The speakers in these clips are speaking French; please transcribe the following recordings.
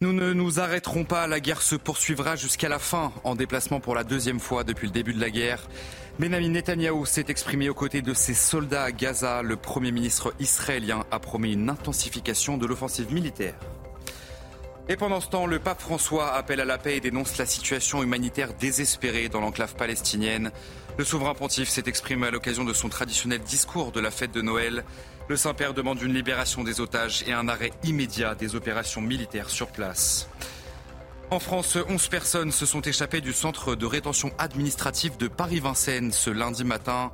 Nous ne nous arrêterons pas, la guerre se poursuivra jusqu'à la fin. En déplacement pour la deuxième fois depuis le début de la guerre, Benjamin Netanyahou s'est exprimé aux côtés de ses soldats à Gaza. Le Premier ministre israélien a promis une intensification de l'offensive militaire. Et pendant ce temps, le pape François appelle à la paix et dénonce la situation humanitaire désespérée dans l'enclave palestinienne. Le souverain pontife s'est exprimé à l'occasion de son traditionnel discours de la fête de Noël. Le Saint-Père demande une libération des otages et un arrêt immédiat des opérations militaires sur place. En France, 11 personnes se sont échappées du centre de rétention administrative de Paris-Vincennes ce lundi matin.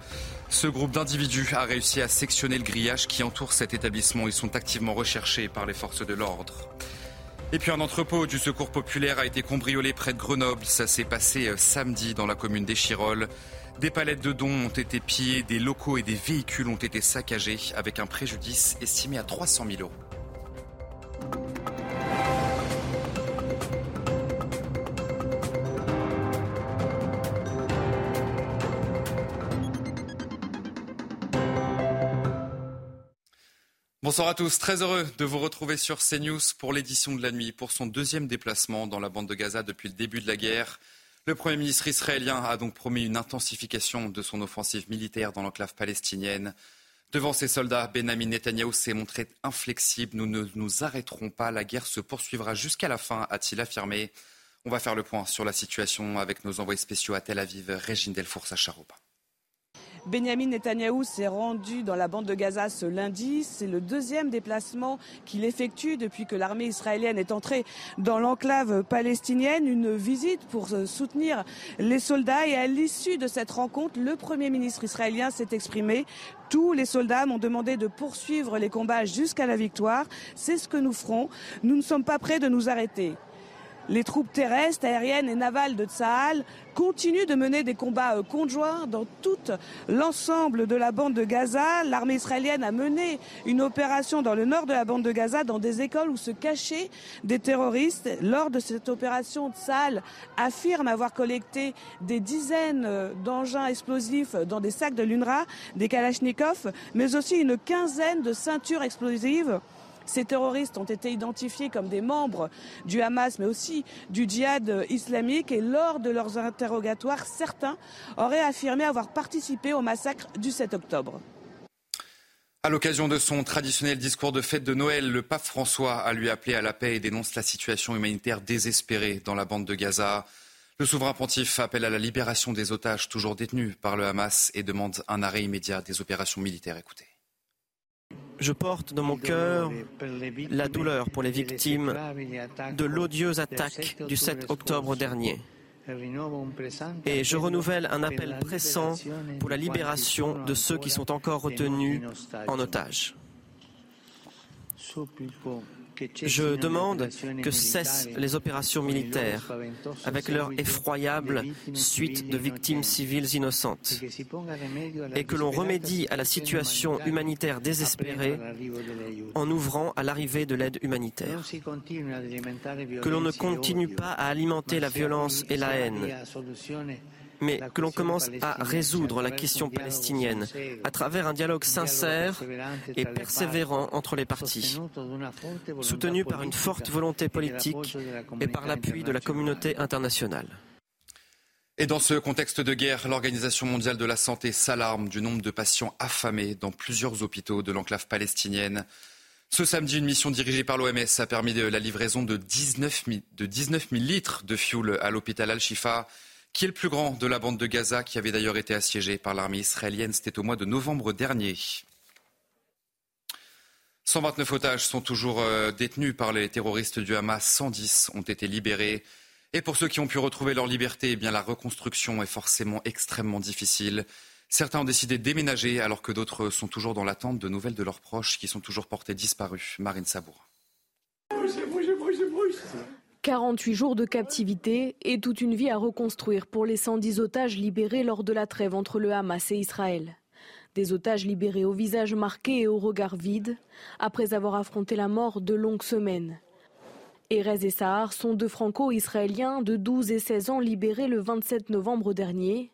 Ce groupe d'individus a réussi à sectionner le grillage qui entoure cet établissement. Ils sont activement recherchés par les forces de l'ordre. Et puis un entrepôt du secours populaire a été cambriolé près de Grenoble. Ça s'est passé euh, samedi dans la commune d'Échirolles. Des palettes de dons ont été pillées, des locaux et des véhicules ont été saccagés avec un préjudice estimé à 300 000 euros. Bonsoir à tous, très heureux de vous retrouver sur CNews pour l'édition de la nuit, pour son deuxième déplacement dans la bande de Gaza depuis le début de la guerre. Le Premier ministre israélien a donc promis une intensification de son offensive militaire dans l'enclave palestinienne. Devant ses soldats, Benjamin Netanyahou s'est montré inflexible. Nous ne nous arrêterons pas, la guerre se poursuivra jusqu'à la fin, a-t-il affirmé. On va faire le point sur la situation avec nos envoyés spéciaux à Tel Aviv, Régine Delfour, Sacha Benjamin Netanyahou s'est rendu dans la bande de Gaza ce lundi. C'est le deuxième déplacement qu'il effectue depuis que l'armée israélienne est entrée dans l'enclave palestinienne. Une visite pour soutenir les soldats. Et à l'issue de cette rencontre, le Premier ministre israélien s'est exprimé. Tous les soldats m'ont demandé de poursuivre les combats jusqu'à la victoire. C'est ce que nous ferons. Nous ne sommes pas prêts de nous arrêter. Les troupes terrestres, aériennes et navales de Tsahal continuent de mener des combats euh, conjoints dans tout l'ensemble de la bande de Gaza. L'armée israélienne a mené une opération dans le nord de la bande de Gaza, dans des écoles où se cachaient des terroristes. Lors de cette opération, Tsahal affirme avoir collecté des dizaines euh, d'engins explosifs dans des sacs de l'UNRWA, des Kalachnikovs, mais aussi une quinzaine de ceintures explosives ces terroristes ont été identifiés comme des membres du Hamas, mais aussi du djihad islamique. Et lors de leurs interrogatoires, certains auraient affirmé avoir participé au massacre du 7 octobre. À l'occasion de son traditionnel discours de fête de Noël, le pape François a lui appelé à la paix et dénonce la situation humanitaire désespérée dans la bande de Gaza. Le souverain pontife appelle à la libération des otages toujours détenus par le Hamas et demande un arrêt immédiat des opérations militaires. Écoutez. Je porte dans mon cœur la douleur pour les victimes de l'odieuse attaque du 7 octobre dernier. Et je renouvelle un appel pressant pour la libération de ceux qui sont encore retenus en otage. Je demande que cessent les opérations militaires avec leur effroyable suite de victimes civiles innocentes. Et que l'on remédie à la situation humanitaire désespérée en ouvrant à l'arrivée de l'aide humanitaire. Que l'on ne continue pas à alimenter la violence et la haine mais que l'on commence à résoudre la question palestinienne à travers un dialogue sincère et persévérant entre les parties, soutenu par une forte volonté politique et par l'appui de la communauté internationale. Et dans ce contexte de guerre, l'Organisation mondiale de la santé s'alarme du nombre de patients affamés dans plusieurs hôpitaux de l'enclave palestinienne. Ce samedi, une mission dirigée par l'OMS a permis la livraison de 19 000, de 19 000 litres de fioul à l'hôpital Al-Shifa qui est le plus grand de la bande de Gaza, qui avait d'ailleurs été assiégée par l'armée israélienne. C'était au mois de novembre dernier. 129 otages sont toujours euh, détenus par les terroristes du Hamas. 110 ont été libérés. Et pour ceux qui ont pu retrouver leur liberté, eh bien, la reconstruction est forcément extrêmement difficile. Certains ont décidé de déménager alors que d'autres sont toujours dans l'attente de nouvelles de leurs proches qui sont toujours portés disparus. Marine Sabour. 48 jours de captivité et toute une vie à reconstruire pour les 110 otages libérés lors de la trêve entre le Hamas et Israël. Des otages libérés au visage marqué et au regard vide, après avoir affronté la mort de longues semaines. Erez et Sahar sont deux franco-israéliens de 12 et 16 ans libérés le 27 novembre dernier,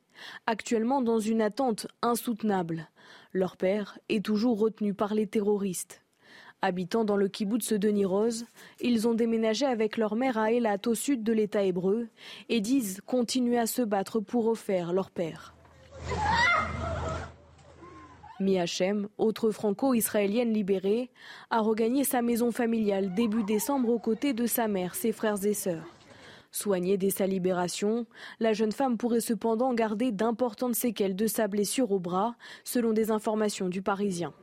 actuellement dans une attente insoutenable. Leur père est toujours retenu par les terroristes. Habitant dans le kibbutz de Rose, ils ont déménagé avec leur mère à Elat au sud de l'État hébreu et disent continuer à se battre pour refaire leur père. Miachem, autre franco-israélienne libérée, a regagné sa maison familiale début décembre aux côtés de sa mère, ses frères et sœurs. Soignée dès sa libération, la jeune femme pourrait cependant garder d'importantes séquelles de sa blessure au bras, selon des informations du Parisien.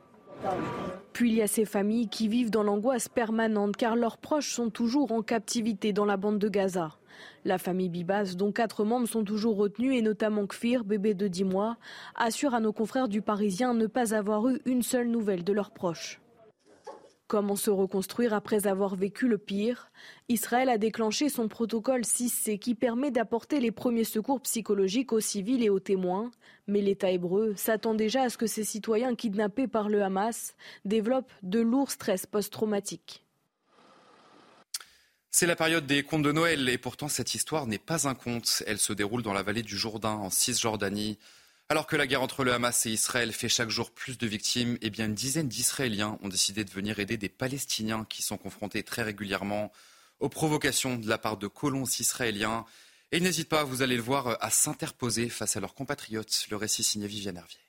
Puis il y a ces familles qui vivent dans l'angoisse permanente car leurs proches sont toujours en captivité dans la bande de Gaza. La famille Bibas, dont quatre membres sont toujours retenus, et notamment Kfir, bébé de 10 mois, assure à nos confrères du Parisien ne pas avoir eu une seule nouvelle de leurs proches. Comment se reconstruire après avoir vécu le pire? Israël a déclenché son protocole 6C qui permet d'apporter les premiers secours psychologiques aux civils et aux témoins. Mais l'État hébreu s'attend déjà à ce que ses citoyens kidnappés par le Hamas développent de lourds stress post-traumatiques. C'est la période des contes de Noël et pourtant cette histoire n'est pas un conte. Elle se déroule dans la vallée du Jourdain en Cisjordanie. Alors que la guerre entre le Hamas et Israël fait chaque jour plus de victimes, eh bien une dizaine d'Israéliens ont décidé de venir aider des Palestiniens qui sont confrontés très régulièrement aux provocations de la part de colons israéliens. Et ils n'hésitent pas, vous allez le voir, à s'interposer face à leurs compatriotes. Le récit signé Viviane Hervier.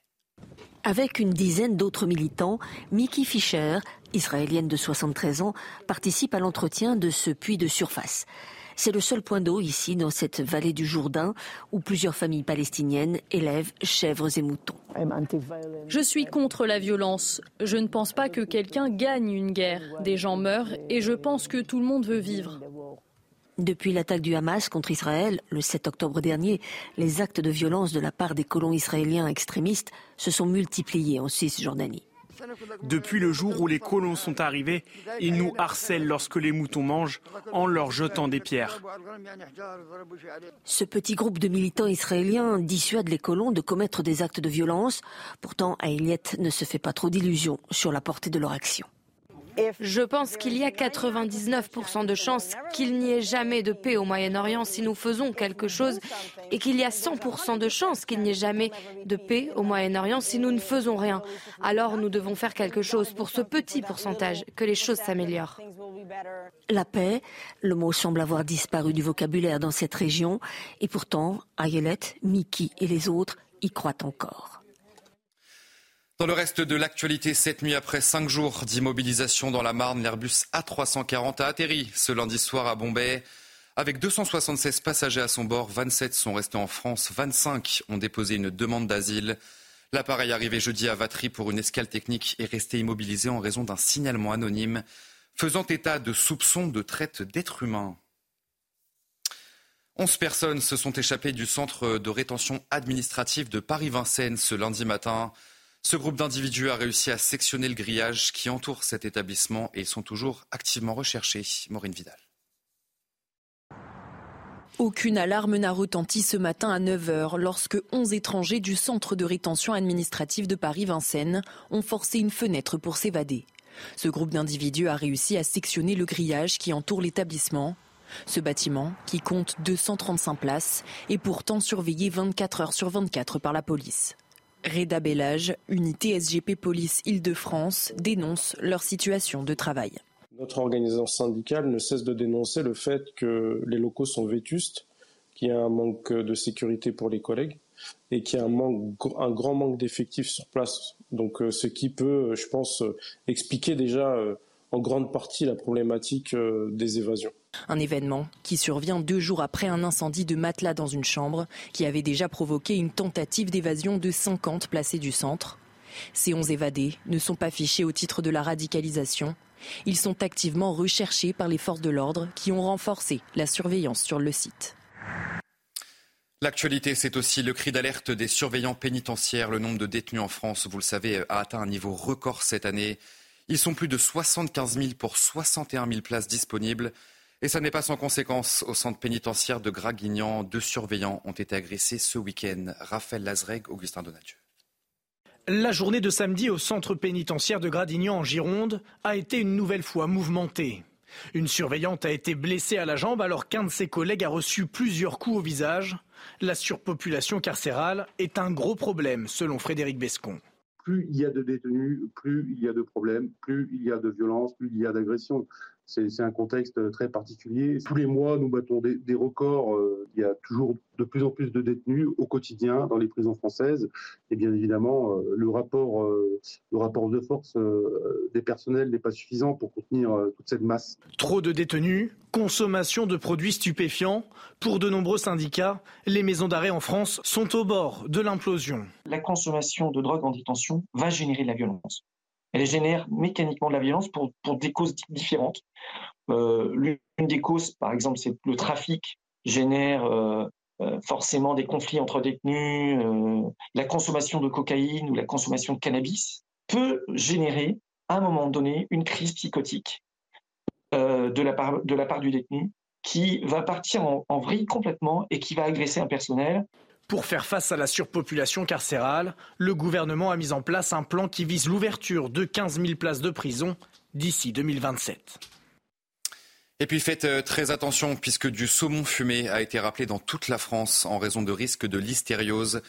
Avec une dizaine d'autres militants, Mickey Fischer, israélienne de 73 ans, participe à l'entretien de ce puits de surface. C'est le seul point d'eau ici, dans cette vallée du Jourdain, où plusieurs familles palestiniennes élèvent chèvres et moutons. Je suis contre la violence. Je ne pense pas que quelqu'un gagne une guerre. Des gens meurent et je pense que tout le monde veut vivre. Depuis l'attaque du Hamas contre Israël le 7 octobre dernier, les actes de violence de la part des colons israéliens extrémistes se sont multipliés en Cisjordanie. Depuis le jour où les colons sont arrivés, ils nous harcèlent lorsque les moutons mangent en leur jetant des pierres. Ce petit groupe de militants israéliens dissuade les colons de commettre des actes de violence. Pourtant, Aïliet ne se fait pas trop d'illusions sur la portée de leur action. Je pense qu'il y a 99% de chances qu'il n'y ait jamais de paix au Moyen-Orient si nous faisons quelque chose et qu'il y a 100% de chances qu'il n'y ait jamais de paix au Moyen-Orient si nous ne faisons rien. Alors nous devons faire quelque chose pour ce petit pourcentage, que les choses s'améliorent. La paix, le mot semble avoir disparu du vocabulaire dans cette région et pourtant Ayelet, Miki et les autres y croient encore. Dans le reste de l'actualité, cette nuit, après cinq jours d'immobilisation dans la Marne, l'Airbus A340 a atterri ce lundi soir à Bombay. Avec 276 passagers à son bord, 27 sont restés en France, 25 ont déposé une demande d'asile. L'appareil arrivé jeudi à Vatry pour une escale technique est resté immobilisé en raison d'un signalement anonyme faisant état de soupçons de traite d'êtres humains. 11 personnes se sont échappées du centre de rétention administrative de Paris-Vincennes ce lundi matin. Ce groupe d'individus a réussi à sectionner le grillage qui entoure cet établissement et sont toujours activement recherchés. Maureen Vidal. Aucune alarme n'a retenti ce matin à 9h lorsque 11 étrangers du centre de rétention administrative de Paris-Vincennes ont forcé une fenêtre pour s'évader. Ce groupe d'individus a réussi à sectionner le grillage qui entoure l'établissement. Ce bâtiment, qui compte 235 places, est pourtant surveillé 24 heures sur 24 par la police. Reda Bellage, unité SGP Police Île-de-France, dénonce leur situation de travail. Notre organisation syndicale ne cesse de dénoncer le fait que les locaux sont vétustes, qu'il y a un manque de sécurité pour les collègues et qu'il y a un, manque, un grand manque d'effectifs sur place. Donc euh, ce qui peut, je pense, expliquer déjà euh, en grande partie la problématique euh, des évasions. Un événement qui survient deux jours après un incendie de matelas dans une chambre qui avait déjà provoqué une tentative d'évasion de 50 placés du centre. Ces 11 évadés ne sont pas fichés au titre de la radicalisation. Ils sont activement recherchés par les forces de l'ordre qui ont renforcé la surveillance sur le site. L'actualité, c'est aussi le cri d'alerte des surveillants pénitentiaires. Le nombre de détenus en France, vous le savez, a atteint un niveau record cette année. Ils sont plus de 75 000 pour 61 000 places disponibles. Et ça n'est pas sans conséquence. Au centre pénitentiaire de Graguignan, deux surveillants ont été agressés ce week-end. Raphaël Lazreg, Augustin Donadieu. La journée de samedi au centre pénitentiaire de Gradignan en Gironde a été une nouvelle fois mouvementée. Une surveillante a été blessée à la jambe alors qu'un de ses collègues a reçu plusieurs coups au visage. La surpopulation carcérale est un gros problème, selon Frédéric Bescon. Plus il y a de détenus, plus il y a de problèmes, plus il y a de violence, plus il y a d'agressions. C'est un contexte très particulier. Tous les mois, nous battons des, records. Euh, il y a toujours de plus en plus de détenus au quotidien dans les prisons françaises. Et bien évidemment, euh, le, rapport, euh, le rapport de force des personnels n'est pas suffisant pour contenir toute cette masse. Trop de détenus, consommation de produits stupéfiants. Pour de nombreux syndicats, les maisons d'arrêt en France sont au bord de l'implosion. La consommation de drogue en détention va générer de la violence elle génère mécaniquement de la violence pour, des causes différentes. Euh, L'une des causes, par exemple, c'est le trafic génère euh, euh, forcément des conflits entre détenus. La consommation de cocaïne ou la consommation de cannabis peut générer, à un moment donné, une crise psychotique de, la part, du détenu qui va partir en vrille complètement et qui va agresser un personnel pour faire face à la surpopulation carcérale, le gouvernement a mis en place un plan qui vise l'ouverture de 15 000 places de prison d'ici 2027. Et puis faites euh, très attention puisque du saumon fumé a été rappelé dans toute la France en raison de risques de listériose.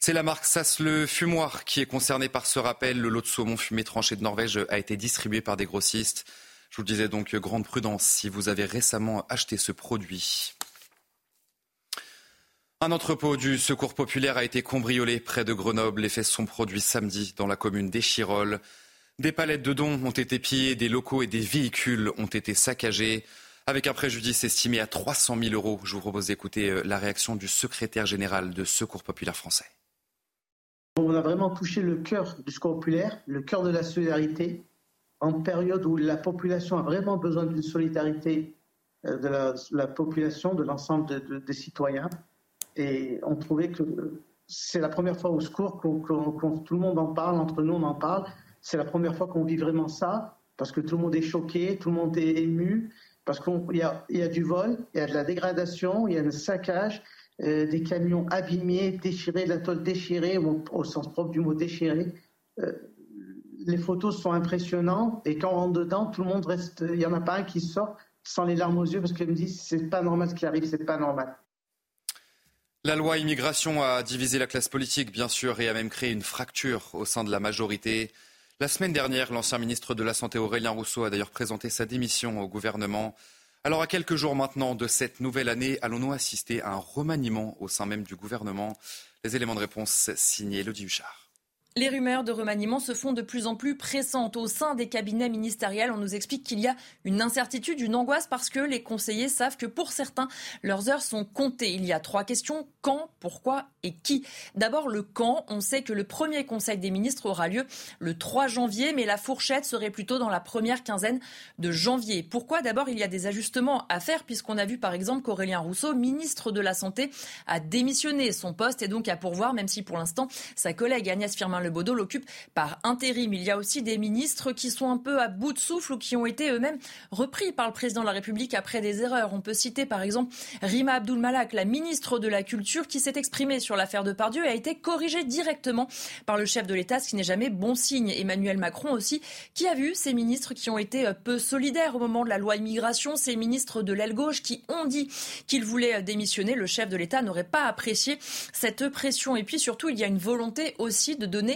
C'est la marque Sass le Fumoir qui est concernée par ce rappel. Le lot de saumon fumé tranché de Norvège a été distribué par des grossistes. Je vous disais donc, grande prudence si vous avez récemment acheté ce produit. Un entrepôt du Secours populaire a été cambriolé près de Grenoble. Les faits sont produits samedi dans la commune d'Échirol. Des palettes de dons ont été pillées, des locaux et des véhicules ont été saccagés, avec un préjudice estimé à 300 000 euros. Je vous propose d'écouter euh, la réaction du secrétaire général de Secours populaire français. On a vraiment touché le cœur du Secours populaire, le cœur de la solidarité, en période où la population a vraiment besoin d'une solidarité euh, de la, population, de l'ensemble des citoyens. Et on trouvait que c'est la première fois au secours que tout le monde en parle, entre nous on en parle. C'est la première fois qu'on vit vraiment ça, parce que tout le monde est choqué, tout le monde est ému, parce qu'il y a, y a du vol, il y a de la dégradation, il y a un saccage, euh, des camions abîmés, déchirés, de la tôle déchirée, au, sens propre du mot déchiré. Euh, les photos sont impressionnantes et quand on rentre dedans, tout le monde reste. Il n'y en a pas un qui sort sans les larmes aux yeux parce qu'il me dit c'est pas normal ce qui arrive, c'est pas normal. La loi immigration a divisé la classe politique, bien sûr, et a même créé une fracture au sein de la majorité. La semaine dernière, l'ancien ministre de la Santé Aurélien Rousseau a d'ailleurs présenté sa démission au gouvernement. Alors, à quelques jours maintenant de cette nouvelle année, allons-nous assister à un remaniement au sein même du gouvernement? Les éléments de réponse signés Elodie Huchard. Les rumeurs de remaniement se font de plus en plus pressantes au sein des cabinets ministériels. On nous explique qu'il y a une incertitude, une angoisse parce que les conseillers savent que pour certains, leurs heures sont comptées. Il y a trois questions. Quand, pourquoi et qui? D'abord, le quand. On sait que le premier conseil des ministres aura lieu le 3 janvier, mais la fourchette serait plutôt dans la première quinzaine de janvier. Pourquoi? D'abord, il y a des ajustements à faire puisqu'on a vu par exemple qu'Aurélien Rousseau, ministre de la Santé, a démissionné. Son poste est donc à pourvoir, même si pour l'instant, sa collègue Agnès Firmin le Baudot l'occupe par intérim. Il y a aussi des ministres qui sont un peu à bout de souffle ou qui ont été eux-mêmes repris par le président de la République après des erreurs. On peut citer par exemple Rima Abdul Malak, la ministre de la Culture, qui s'est exprimée sur l'affaire de Pardieu et a été corrigée directement par le chef de l'État, ce qui n'est jamais bon signe. Emmanuel Macron aussi, qui a vu ces ministres qui ont été peu solidaires au moment de la loi immigration, ces ministres de l'aile gauche qui ont dit qu'ils voulaient démissionner. Le chef de l'État n'aurait pas apprécié cette pression. Et puis surtout, il y a une volonté aussi de donner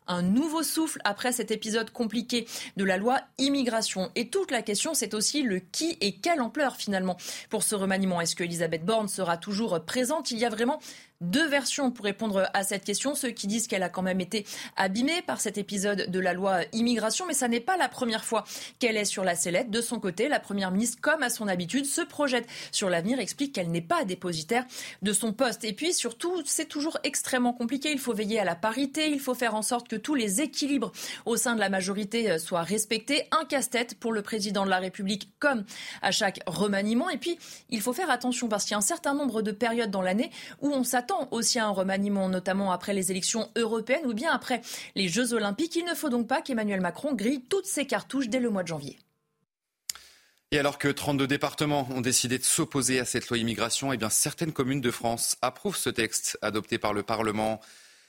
un nouveau souffle après cet épisode compliqué de la loi immigration. Et toute la question, c'est aussi le qui et quelle ampleur finalement pour ce remaniement. Est-ce que Elisabeth Borne sera toujours présente? Il y a vraiment deux versions pour répondre à cette question. Ceux qui disent qu'elle a quand même été abîmée par cet épisode de la loi immigration, mais ça n'est pas la première fois qu'elle est sur la sellette. De son côté, la Première ministre, comme à son habitude, se projette sur l'avenir, explique qu'elle n'est pas dépositaire de son poste. Et puis surtout, c'est toujours extrêmement compliqué. Il faut veiller à la parité, il faut faire en sorte que tous les équilibres au sein de la majorité soient respectés. Un casse-tête pour le président de la République, comme à chaque remaniement. Et puis, il faut faire attention parce qu'il y a un certain nombre de périodes dans l'année où on s'attend aussi à un remaniement, notamment après les élections européennes ou bien après les Jeux olympiques. Il ne faut donc pas qu'Emmanuel Macron grille toutes ses cartouches dès le mois de janvier. Et alors que 32 départements ont décidé de s'opposer à cette loi immigration, eh certaines communes de France approuvent ce texte adopté par le Parlement.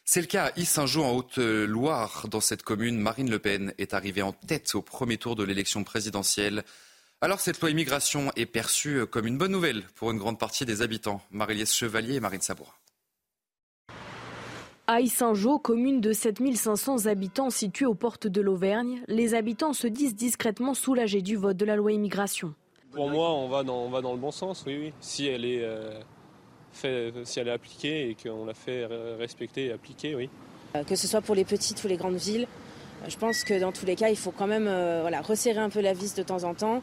C'est le cas à Issingeau en Haute-Loire. Dans cette commune, Marine Le Pen est arrivée en tête au premier tour de l'élection présidentielle. Alors cette loi immigration est perçue comme une bonne nouvelle pour une grande partie des habitants. marie Chevalier et Marine Sabourin. À Issingeau, commune de 7500 habitants située aux portes de l'Auvergne, les habitants se disent discrètement soulagés du vote de la loi immigration. Pour moi, on va dans, le bon sens, oui, oui. Si elle est, euh, si elle est appliquée et qu'on la fait respecter et appliquer, oui. Euh, que ce soit pour les petites ou les grandes villes, euh, je pense que dans tous les cas, il faut quand même voilà, resserrer un peu la vis de temps en temps.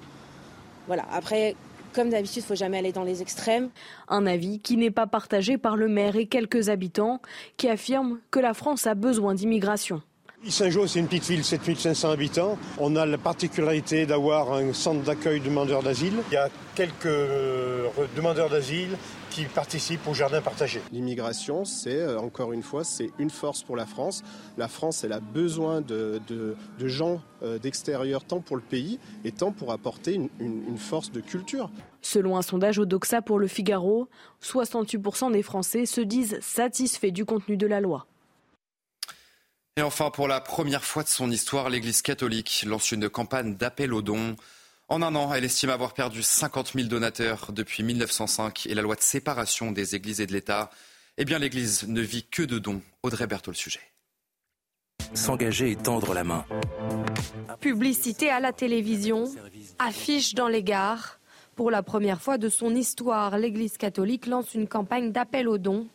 Voilà. Après, comme d'habitude, il ne faut jamais aller dans les extrêmes. Un avis qui n'est pas partagé par le maire et quelques habitants qui affirment que la France a besoin d'immigration. Saint-Jean, c'est une petite ville, 7500 habitants. On a la particularité d'avoir un centre d'accueil demandeurs d'asile. Il y a quelques euh, demandeurs d'asile qui participent au jardin partagé. L'immigration, c'est euh, encore une fois, c'est une force pour la France. La France, elle a besoin de, gens euh, d'extérieur, tant pour le pays et tant pour apporter une, une force de culture. Selon un sondage au Doxa pour le Figaro, 68% des Français se disent satisfaits du contenu de la loi. Et enfin, pour la première fois de son histoire, l'Église catholique lance une campagne d'appel aux dons. En un an, elle estime avoir perdu 50 000 donateurs depuis 1905 et la loi de séparation des églises et de l'État. Eh bien, l'Église ne vit que de dons. Audrey Berthaud, le sujet. S'engager et tendre la main. Publicité à la télévision, affiche dans les gares. Pour la première fois de son histoire, l'Église catholique lance une campagne d'appel aux dons.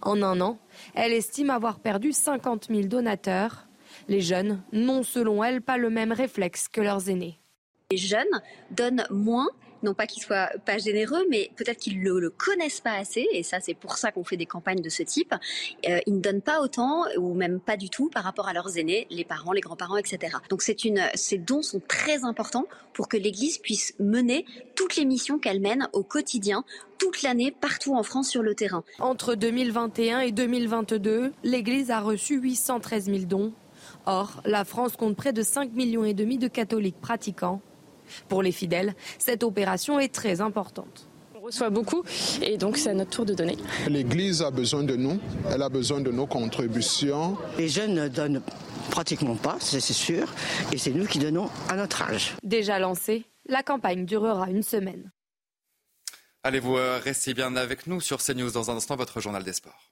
En un an, elle estime avoir perdu 50 000 donateurs. Les jeunes n'ont selon elle pas le même réflexe que leurs aînés. Les jeunes donnent moins non pas qu'ils soient pas généreux, mais peut-être qu'ils le, le connaissent pas assez, et ça c'est pour ça qu'on fait des campagnes de ce type. Euh, ils ne donnent pas autant, ou même pas du tout, par rapport à leurs aînés, les parents, les grands-parents, etc. Donc c'est une, ces dons sont très importants pour que l'Église puisse mener toutes les missions qu'elle mène au quotidien, toute l'année, partout en France sur le terrain. Entre 2021 et 2022, l'Église a reçu 813 000 dons. Or, la France compte près de 5 millions et demi de catholiques pratiquants. Pour les fidèles, cette opération est très importante. On reçoit beaucoup et donc c'est à notre tour de donner. L'Église a besoin de nous, elle a besoin de nos contributions. Les jeunes ne donnent pratiquement pas, c'est sûr, et c'est nous qui donnons à notre âge. Déjà lancée, la campagne durera une semaine. Allez-vous euh, rester bien avec nous sur CNews dans un instant, votre journal des sports.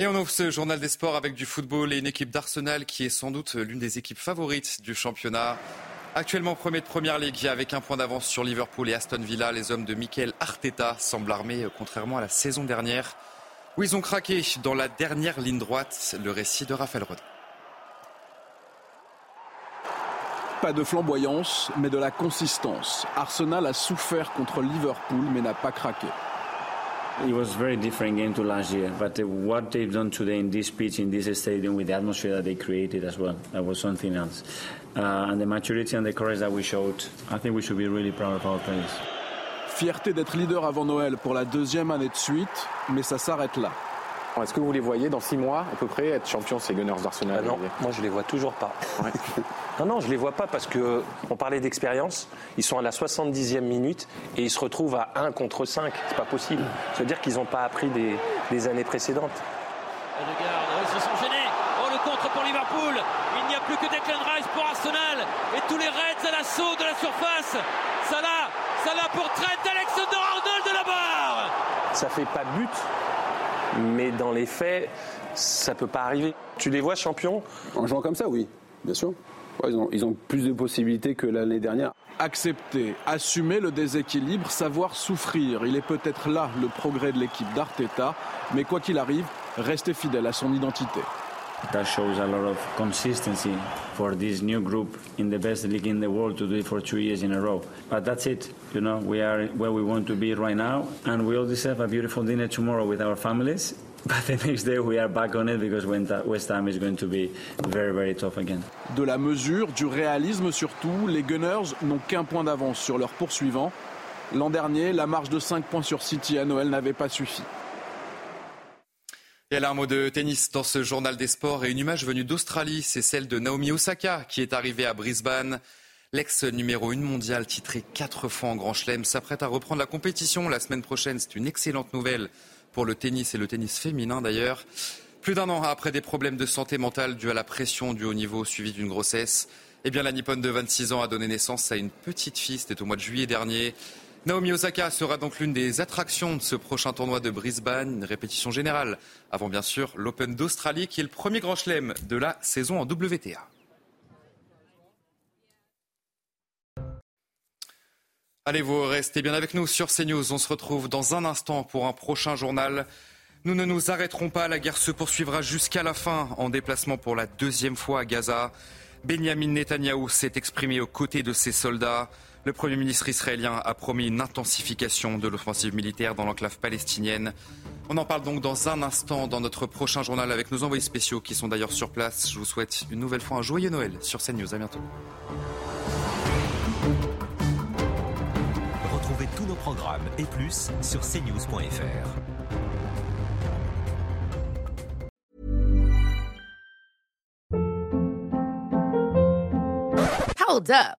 Et on ouvre ce journal des sports avec du football et une équipe d'Arsenal qui est sans doute l'une des équipes favorites du championnat. Actuellement premier de Première Ligue avec un point d'avance sur Liverpool et Aston Villa, les hommes de Mikel Arteta semblent armés contrairement à la saison dernière où ils ont craqué dans la dernière ligne droite. Le récit de Raphaël Rodin. Pas de flamboyance, mais de la consistance. Arsenal a souffert contre Liverpool mais n'a pas craqué. It was very different game to last year, but uh, what they've done today in this pitch, in this stadium, with the atmosphere that they created as well, that was something else. Uh, and the maturity and the courage that we showed, I think we should be really proud of our players. Fierté d'être leader avant Noël pour la deuxième année de suite, mais ça s'arrête là. Est-ce que vous les voyez dans six mois à peu près être champions ces Gunners d'Arsenal ah Non, moi je les vois toujours pas. non, non, je les vois pas parce que on parlait d'expérience. Ils sont à la 70e minute et ils se retrouvent à 1 contre 5. C'est pas possible. Ça veut dire qu'ils n'ont pas appris des, années précédentes. Regarde, ils se sont gênés. Oh, le contre pour Liverpool. Il n'y a plus que Declan Rice pour Arsenal. Et tous les Reds à l'assaut de la surface. Salah, Salah pour Trent, Alexander-Arnold de la barre. Ça fait pas but, mais dans les faits, ça peut pas arriver. Tu les vois champions? En jouant comme ça, oui, bien sûr. ils, ont, ils ont plus de possibilités que l'année dernière. Accepter, assumer le déséquilibre, savoir souffrir. Il est peut-être là le progrès de l'équipe d'Arteta, mais quoi qu'il arrive, rester fidèle à son identité. That shows a lot of consistency for this new group in the best league in the world to do it for two years in a row. But that's it. You know, we are where we want to be right now, and we all deserve a beautiful dinner tomorrow with our families. But the next day we are back on it because West Ham is going to be very very tough again. De la mesure, du réalisme surtout, les Gunners n'ont qu'un point d'avance sur leurs poursuivants. L'an dernier, la marge de 5 points sur City à Noël n'avait pas suffi. Elle a un mot de tennis dans ce journal des sports et une image venue d'Australie, c'est celle de Naomi Osaka qui est arrivée à Brisbane. L'ex numéro 1 mondiale, titré quatre fois en Grand Chelem, s'apprête à reprendre la compétition la semaine prochaine. C'est une excellente nouvelle pour le tennis et le tennis féminin d'ailleurs. Plus d'un an après des problèmes de santé mentale dus à la pression du haut niveau suivie d'une grossesse, eh bien la Nippone de 26 ans a donné naissance à une petite fille, c'était au mois de juillet dernier. Naomi Osaka sera donc l'une des attractions de ce prochain tournoi de Brisbane, une répétition générale, avant bien sûr l'Open d'Australie qui est le premier grand chelem de la saison en WTA. Allez, vous restez bien avec nous sur CNews. On se retrouve dans un instant pour un prochain journal. Nous ne nous arrêterons pas. La guerre se poursuivra jusqu'à la fin en déplacement pour la deuxième fois à Gaza. Benjamin Netanyahou s'est exprimé aux côtés de ses soldats. Le Premier ministre israélien a promis une intensification de l'offensive militaire dans l'enclave palestinienne. On en parle donc dans un instant dans notre prochain journal avec nos envoyés spéciaux qui sont d'ailleurs sur place. Je vous souhaite une nouvelle fois un joyeux Noël sur CNews. À bientôt. tous nos programmes et plus sur cnews.fr. Hold up.